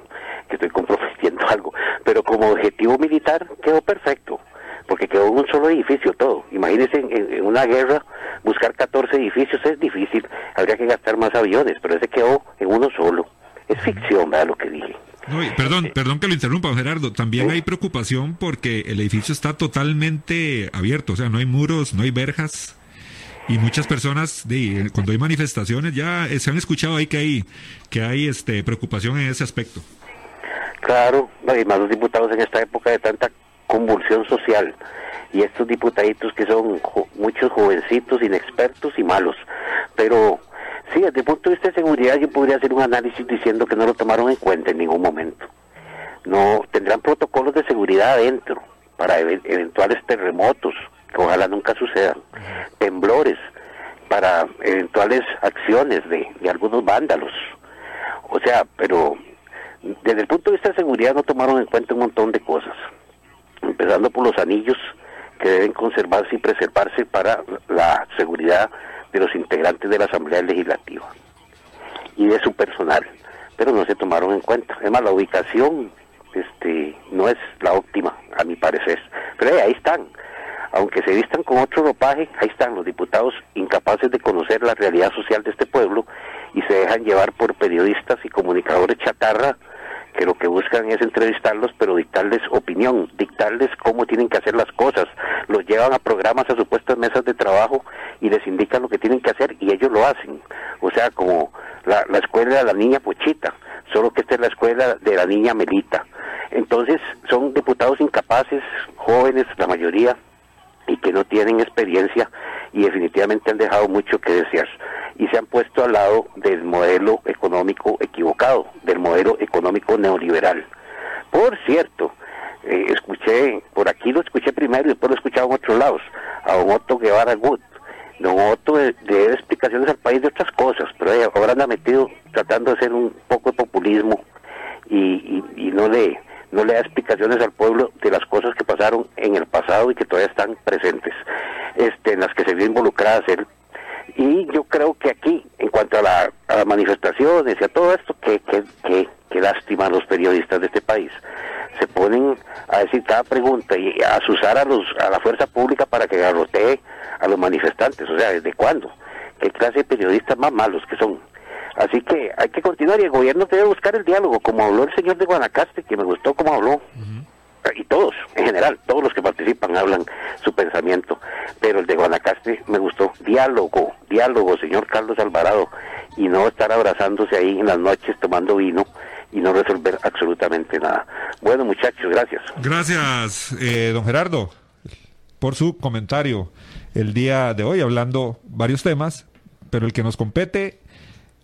que estoy comprometiendo algo, pero como objetivo militar quedó perfecto, porque quedó en un solo edificio todo. Imagínense en, en, una guerra buscar 14 edificios es difícil, habría que gastar más aviones, pero ese quedó en uno solo. Es ficción, ¿verdad? Lo que dije. No, perdón, perdón que lo interrumpa, Gerardo. También hay preocupación porque el edificio está totalmente abierto, o sea, no hay muros, no hay verjas. Y muchas personas, de, cuando hay manifestaciones, ya se han escuchado ahí que hay, que hay este, preocupación en ese aspecto. Claro, hay más los diputados en esta época de tanta convulsión social. Y estos diputaditos que son jo muchos jovencitos, inexpertos y malos. Pero sí, desde el punto de vista de seguridad yo podría hacer un análisis diciendo que no lo tomaron en cuenta en ningún momento. No tendrán protocolos de seguridad adentro para ev eventuales terremotos, que ojalá nunca sucedan, temblores, para eventuales acciones de, de algunos vándalos. O sea, pero desde el punto de vista de seguridad no tomaron en cuenta un montón de cosas, empezando por los anillos que deben conservarse y preservarse para la seguridad de los integrantes de la Asamblea Legislativa y de su personal, pero no se tomaron en cuenta. Además, la ubicación este, no es la óptima, a mi parecer, pero ahí están. Aunque se vistan con otro ropaje, ahí están los diputados incapaces de conocer la realidad social de este pueblo y se dejan llevar por periodistas y comunicadores chatarra que lo que buscan es entrevistarlos, pero dictarles opinión, dictarles cómo tienen que hacer las cosas. Los llevan a programas, a supuestas mesas de trabajo y les indican lo que tienen que hacer y ellos lo hacen. O sea, como la, la escuela de la niña Pochita, solo que esta es la escuela de la niña Melita. Entonces, son diputados incapaces, jóvenes, la mayoría, y que no tienen experiencia y definitivamente han dejado mucho que desear y se han puesto al lado del modelo económico equivocado, del modelo económico neoliberal. Por cierto, eh, escuché, por aquí lo escuché primero y después lo he escuchado en otros lados, a don Otto Guevara Gut. Don Otto debe explicaciones al país de otras cosas, pero eh, ahora anda metido tratando de hacer un poco de populismo y no le no le da explicaciones al pueblo de las cosas que pasaron en el pasado y que todavía están presentes, este, en las que se vio involucradas él. Y yo creo que aquí, en cuanto a, la, a las manifestaciones y a todo esto, que, que, que, que lástima a los periodistas de este país. Se ponen a decir cada pregunta y a asusar a, los, a la fuerza pública para que garrotee a los manifestantes. O sea, ¿desde cuándo? ¿Qué clase de periodistas más malos que son? Así que hay que continuar y el gobierno debe buscar el diálogo, como habló el señor de Guanacaste, que me gustó como habló, y todos en general, todos los que participan hablan su pensamiento, pero el de Guanacaste me gustó. Diálogo, diálogo, señor Carlos Alvarado, y no estar abrazándose ahí en las noches tomando vino y no resolver absolutamente nada. Bueno, muchachos, gracias. Gracias, eh, don Gerardo, por su comentario el día de hoy, hablando varios temas, pero el que nos compete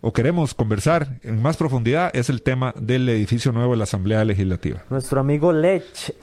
o queremos conversar en más profundidad es el tema del edificio nuevo de la Asamblea Legislativa. Nuestro amigo Lech,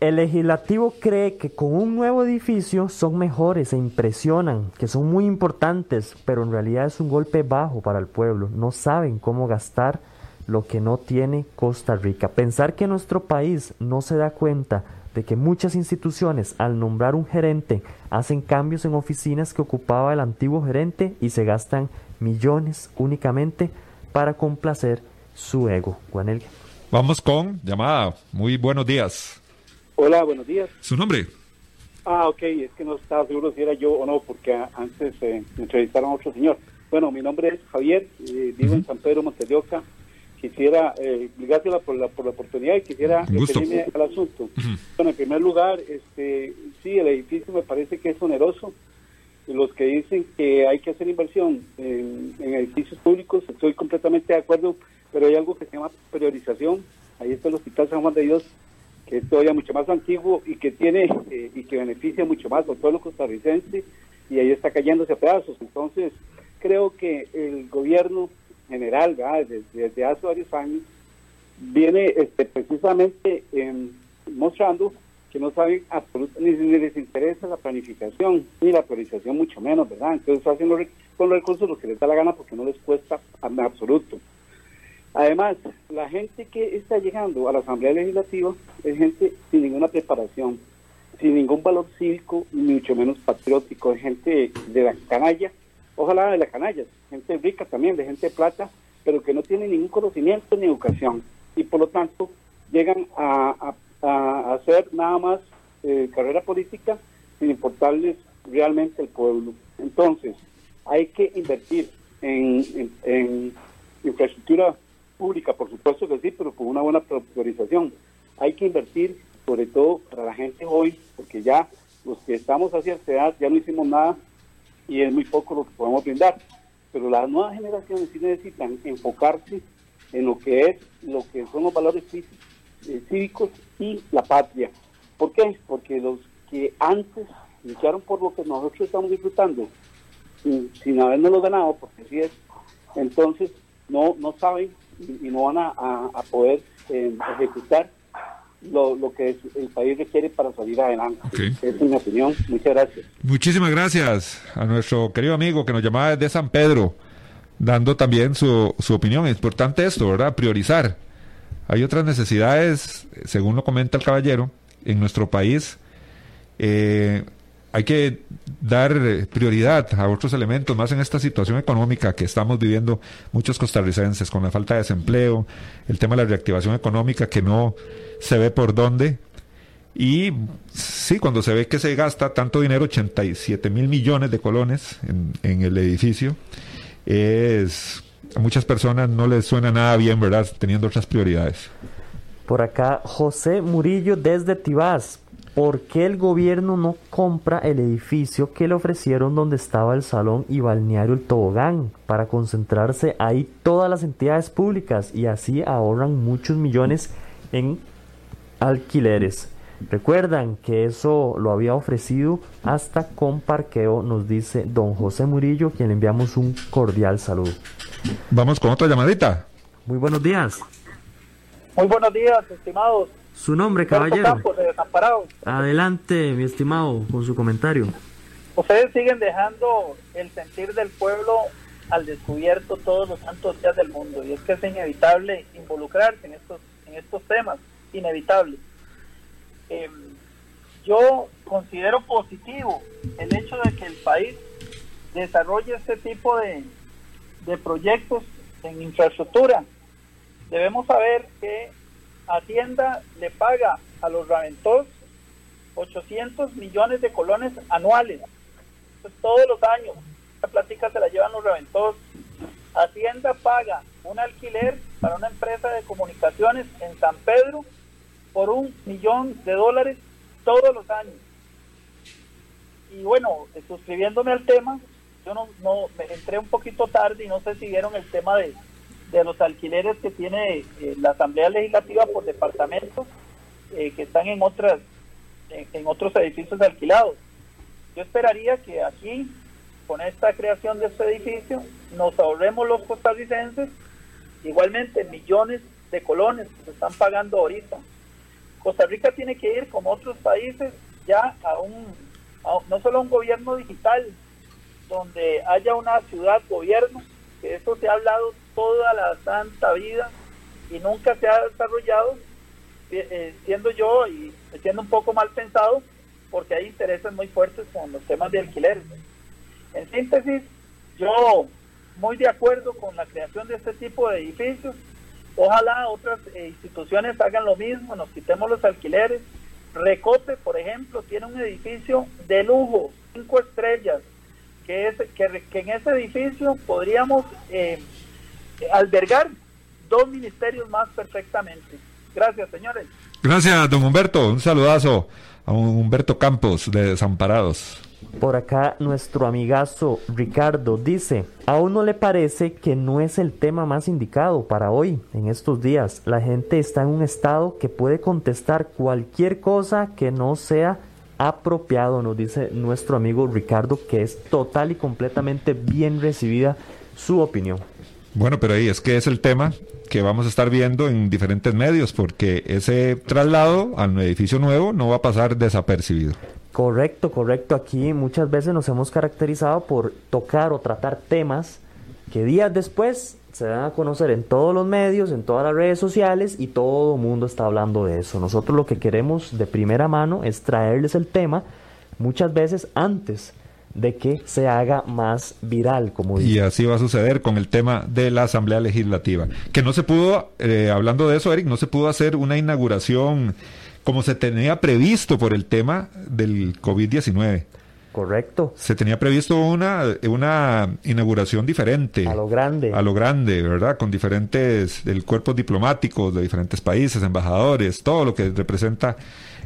el legislativo cree que con un nuevo edificio son mejores e impresionan, que son muy importantes, pero en realidad es un golpe bajo para el pueblo. No saben cómo gastar lo que no tiene Costa Rica. Pensar que nuestro país no se da cuenta de que muchas instituciones al nombrar un gerente hacen cambios en oficinas que ocupaba el antiguo gerente y se gastan millones únicamente para complacer su ego. Juanel. Vamos con llamada. Muy buenos días. Hola, buenos días. ¿Su nombre? Ah, ok, es que no estaba seguro si era yo o no, porque antes eh, me entrevistaron a otro señor. Bueno, mi nombre es Javier, eh, vivo en San Pedro Montelioca. Quisiera, eh, gracias por la, por la oportunidad y quisiera referirme al asunto. Bueno, en primer lugar, este, sí, el edificio me parece que es oneroso. Los que dicen que hay que hacer inversión en, edificios públicos, estoy completamente de acuerdo, pero hay algo que se llama priorización. Ahí está el Hospital San Juan de Dios, que es todavía mucho más antiguo y que tiene eh, y que beneficia mucho más al pueblo costarricense y ahí está cayéndose a pedazos. Entonces, creo que el gobierno general, desde, desde, hace varios años, viene este, precisamente em, mostrando que no saben absolutamente, ni, les interesa la planificación, ni la priorización, mucho menos, ¿verdad? Entonces hacen con los recursos lo que les da la gana porque no les cuesta en absoluto. Además, la gente que está llegando a la Asamblea Legislativa es gente sin ninguna preparación, sin ningún valor cívico, ni mucho menos patriótico, es gente de la canalla, ojalá de la canalla, gente rica también, de gente de plata, pero que no tiene ningún conocimiento ni educación. Y por lo tanto, llegan a, hacer nada más eh, carrera política sin importarles realmente el pueblo. Entonces, hay que invertir en, en infraestructura pública, por supuesto que sí, pero con una buena priorización. Hay que invertir, sobre todo para la gente hoy, porque ya los que estamos hacia esta edad ya no hicimos nada y es muy poco lo que podemos brindar. Pero las nuevas generaciones sí necesitan enfocarse en lo que es, lo que son los valores eh, cívicos y la patria. ¿Por qué? Porque los que antes lucharon por lo que nosotros estamos disfrutando, sin, sin lo ganado, porque así es, entonces no, no saben y, no van a, poder eh, ejecutar lo, lo, que el país requiere para salir adelante. Esa es mi opinión. Muchas gracias. Muchísimas gracias a nuestro querido amigo que nos llamaba desde San Pedro, dando también su, su opinión. Es importante esto, ¿verdad? Priorizar. Hay otras necesidades, según lo comenta el caballero, en nuestro país. Eh, hay que dar eh, prioridad a otros elementos, más en esta situación económica que estamos viviendo muchos costarricenses, con la falta de desempleo, el tema de la reactivación económica que no se ve por dónde. Y sí, cuando se ve que se gasta tanto dinero, 87 mil millones de colones en, en el edificio, es, muchas personas no les suena nada bien, ¿verdad? Teniendo otras prioridades. Por acá, José Murillo desde Tibás. ¿Por qué el gobierno no compra el edificio que le ofrecieron donde estaba el salón y balneario El Tobogán para concentrarse ahí todas las entidades públicas y así ahorran muchos millones en alquileres? Recuerdan que eso lo había ofrecido hasta con parqueo, nos dice don José Murillo, quien le enviamos un cordial saludo. Vamos con otra llamadita. Muy buenos días. Muy buenos días, estimados. Su nombre, caballero. Adelante, mi estimado, con su comentario. Ustedes siguen dejando el sentir del pueblo al descubierto todos los santos días del mundo y es que es inevitable involucrarse en estos en estos temas, inevitable. Em, yo considero positivo el hecho de que el país desarrolle este tipo de, de proyectos en infraestructura. Debemos saber que Hacienda le paga a los Raventos 800 millones de colones anuales. todos los años. La plática se la llevan los Raventos. Hacienda paga un alquiler para una empresa de comunicaciones en San Pedro por un millón de dólares todos los años. Y bueno, suscribiéndome al tema, yo no, no me entré un poquito tarde y no sé si vieron el tema de, de los alquileres que tiene eh, la Asamblea Legislativa por departamentos eh, que están en otras en, otros edificios alquilados. Yo esperaría que aquí, con esta creación de este edificio, nos ahorremos los costarricenses igualmente millones de colones que se están pagando ahorita. Costa Rica tiene que ir, como otros países, ya a un, no solo a un gobierno digital, donde haya una ciudad-gobierno, que eso se ha hablado toda la santa vida y nunca se ha desarrollado, eh, eh, siendo yo y siendo un poco mal pensado, porque hay intereses muy fuertes con los temas de alquileres. En síntesis, yo muy de acuerdo con la creación de este tipo de edificios. Ojalá otras eh, instituciones hagan lo mismo, nos quitemos los alquileres. Recope, por ejemplo, tiene un edificio de lujo, cinco estrellas, que, es, que, en ese edificio podríamos albergar dos ministerios más perfectamente. Gracias, señores. Gracias, don Humberto. Un saludazo a Humberto Campos de Desamparados. Por acá nuestro amigazo Ricardo dice, ¿a uno le parece que no es el tema más indicado para hoy, en estos días? La gente está en un estado que puede contestar cualquier cosa que no sea apropiado, nos dice nuestro amigo Ricardo, que es total y completamente bien recibida su opinión. Bueno, pero ahí es que es el tema que vamos a estar viendo en diferentes medios, porque ese traslado al edificio nuevo no va a pasar desapercibido. Correcto, correcto. Aquí muchas veces nos hemos caracterizado por tocar o tratar temas que días después se dan a conocer en todos los medios, en todas las redes sociales y todo el mundo está hablando de eso. Nosotros lo que queremos de primera mano es traerles el tema muchas veces antes de que se haga más viral, como Y así va a suceder con el tema de la Asamblea Legislativa. Que no se pudo, eh, hablando de eso, Eric, no se pudo hacer una inauguración como se tenía previsto por el tema del COVID-19. Correcto. Se tenía previsto una, una inauguración diferente. A lo grande. A lo grande, ¿verdad? Con diferentes el cuerpos diplomáticos de diferentes países, embajadores, todo lo que representa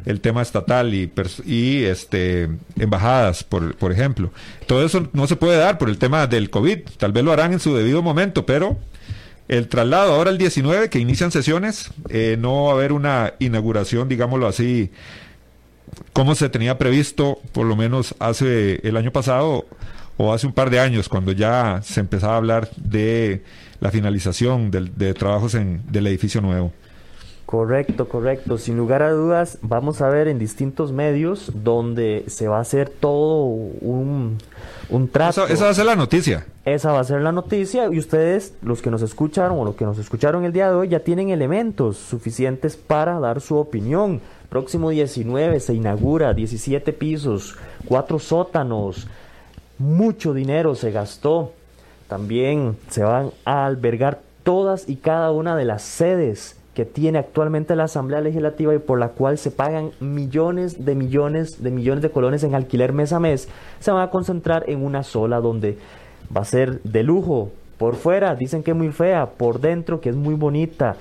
el tema estatal y, este, embajadas, por, por ejemplo. Todo eso no se puede dar por el tema del COVID. Tal vez lo harán en su debido momento, pero el traslado ahora el 19, que inician sesiones, eh, no va a haber una inauguración, digámoslo así, como se tenía previsto, por lo menos hace el año pasado o hace un par de años, cuando ya se empezaba a hablar de la finalización de trabajos en, del edificio nuevo. Correcto, correcto. Sin lugar a dudas, vamos a ver en distintos medios donde se va a hacer todo un, un trato. Esa, va a ser la noticia. Esa va a ser la noticia y ustedes, los que nos escucharon o los que nos escucharon el día de hoy, ya tienen elementos suficientes para dar su opinión. Próximo 19 se inaugura 17 pisos, cuatro sótanos, mucho dinero se gastó. También se van a albergar todas y cada una de las sedes que tiene actualmente la Asamblea Legislativa y por la cual se pagan millones de millones de millones de colones en alquiler mes a mes, se van a concentrar en una sola donde va a ser de lujo. Por fuera dicen que es muy fea, por dentro que es muy bonita.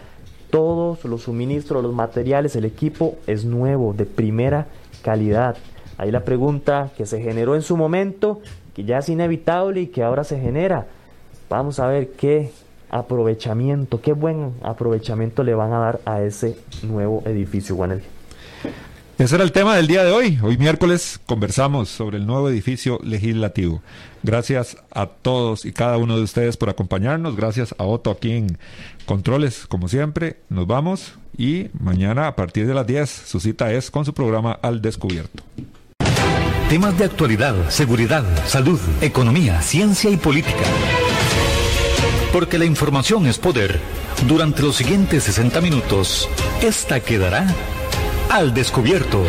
Todos los suministros, los materiales, el equipo es nuevo, de primera calidad. Ahí la pregunta que se generó en su momento, que ya es inevitable y que ahora se genera. Vamos a ver qué aprovechamiento, qué buen aprovechamiento le van a dar a ese nuevo edificio, Juan Ese era el tema del día de hoy. Hoy miércoles conversamos sobre el nuevo edificio legislativo. Gracias a todos y cada uno de ustedes por acompañarnos. Gracias a Otto aquí en Controles, como siempre. Nos vamos y mañana a partir de las 10 su cita es con su programa Al Descubierto. Temas de actualidad, seguridad, salud, economía, ciencia y política. Porque la información es poder. Durante los siguientes 60 minutos, esta quedará al descubierto.